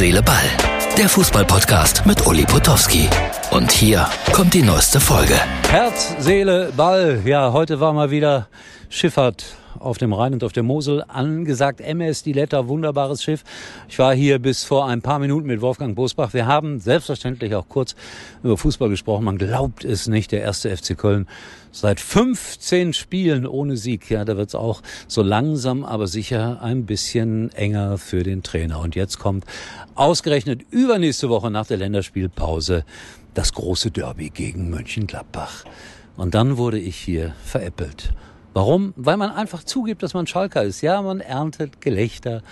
Seele, Ball. Der Fußballpodcast mit Uli Potowski. Und hier kommt die neueste Folge. Herz, Seele, Ball. Ja, heute war mal wieder Schifffahrt auf dem Rhein und auf der Mosel angesagt. MS Diletta, wunderbares Schiff. Ich war hier bis vor ein paar Minuten mit Wolfgang Bosbach. Wir haben selbstverständlich auch kurz über Fußball gesprochen. Man glaubt es nicht, der erste FC Köln seit 15 Spielen ohne Sieg. Ja, da wird es auch so langsam, aber sicher ein bisschen enger für den Trainer. Und jetzt kommt ausgerechnet übernächste Woche nach der Länderspielpause das große Derby gegen Mönchengladbach. Und dann wurde ich hier veräppelt. Warum? Weil man einfach zugibt, dass man Schalker ist. Ja, man erntet Gelächter.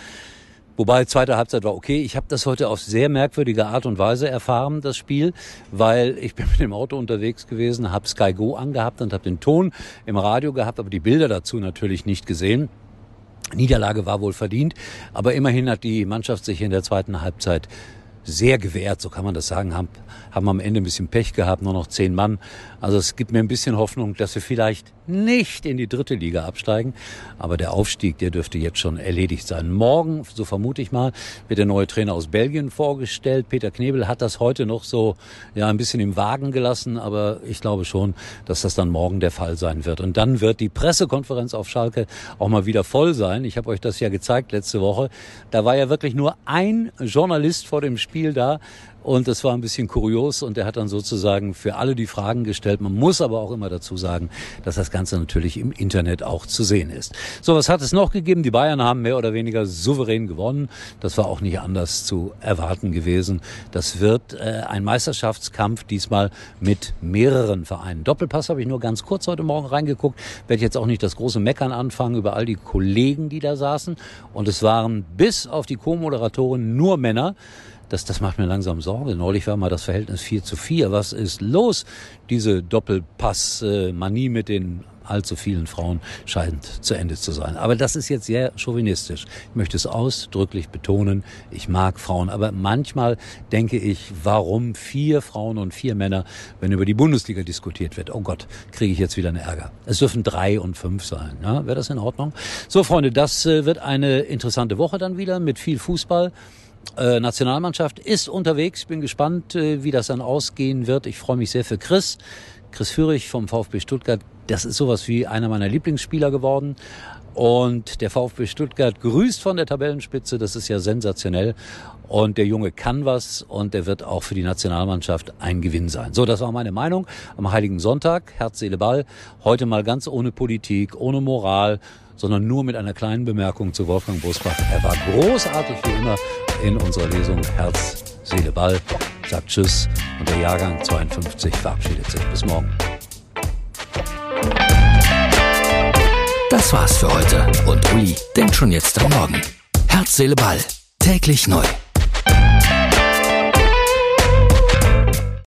Wobei zweite Halbzeit war okay. Ich habe das heute auf sehr merkwürdige Art und Weise erfahren, das Spiel, weil ich bin mit dem Auto unterwegs gewesen, habe Sky Go angehabt und habe den Ton im Radio gehabt, aber die Bilder dazu natürlich nicht gesehen. Niederlage war wohl verdient, aber immerhin hat die Mannschaft sich in der zweiten Halbzeit sehr gewehrt, so kann man das sagen, haben, haben am Ende ein bisschen Pech gehabt, nur noch zehn Mann. Also es gibt mir ein bisschen Hoffnung, dass wir vielleicht nicht in die dritte Liga absteigen. Aber der Aufstieg, der dürfte jetzt schon erledigt sein. Morgen, so vermute ich mal, wird der neue Trainer aus Belgien vorgestellt. Peter Knebel hat das heute noch so ja ein bisschen im Wagen gelassen, aber ich glaube schon, dass das dann morgen der Fall sein wird. Und dann wird die Pressekonferenz auf Schalke auch mal wieder voll sein. Ich habe euch das ja gezeigt letzte Woche. Da war ja wirklich nur ein Journalist vor dem Spiel da. Und das war ein bisschen kurios und er hat dann sozusagen für alle die Fragen gestellt. Man muss aber auch immer dazu sagen, dass das Ganze natürlich im Internet auch zu sehen ist. So, was hat es noch gegeben? Die Bayern haben mehr oder weniger souverän gewonnen. Das war auch nicht anders zu erwarten gewesen. Das wird äh, ein Meisterschaftskampf diesmal mit mehreren Vereinen. Doppelpass habe ich nur ganz kurz heute Morgen reingeguckt. Werde jetzt auch nicht das große Meckern anfangen über all die Kollegen, die da saßen. Und es waren bis auf die Co-Moderatoren nur Männer das, das macht mir langsam Sorge. Neulich war mal das Verhältnis 4 zu 4. Was ist los? Diese Doppelpass-Manie mit den allzu vielen Frauen scheint zu Ende zu sein. Aber das ist jetzt sehr chauvinistisch. Ich möchte es ausdrücklich betonen. Ich mag Frauen. Aber manchmal denke ich, warum vier Frauen und vier Männer, wenn über die Bundesliga diskutiert wird? Oh Gott, kriege ich jetzt wieder einen Ärger. Es dürfen drei und fünf sein. Ja, Wäre das in Ordnung? So, Freunde, das äh, wird eine interessante Woche dann wieder mit viel Fußball. Äh, Nationalmannschaft ist unterwegs. Bin gespannt, äh, wie das dann ausgehen wird. Ich freue mich sehr für Chris. Chris Führig vom VfB Stuttgart. Das ist sowas wie einer meiner Lieblingsspieler geworden. Und der VfB Stuttgart grüßt von der Tabellenspitze. Das ist ja sensationell. Und der Junge kann was und der wird auch für die Nationalmannschaft ein Gewinn sein. So, das war meine Meinung am Heiligen Sonntag. Herz, Seele, Ball. Heute mal ganz ohne Politik, ohne Moral, sondern nur mit einer kleinen Bemerkung zu Wolfgang Bosbach. Er war großartig wie immer in unserer Lesung Herz, Seele, Ball. Sagt Tschüss und der Jahrgang 52 verabschiedet sich. Bis morgen. Das war's für heute und Uli denkt schon jetzt am Morgen. Herz, Seele, Ball. Täglich neu.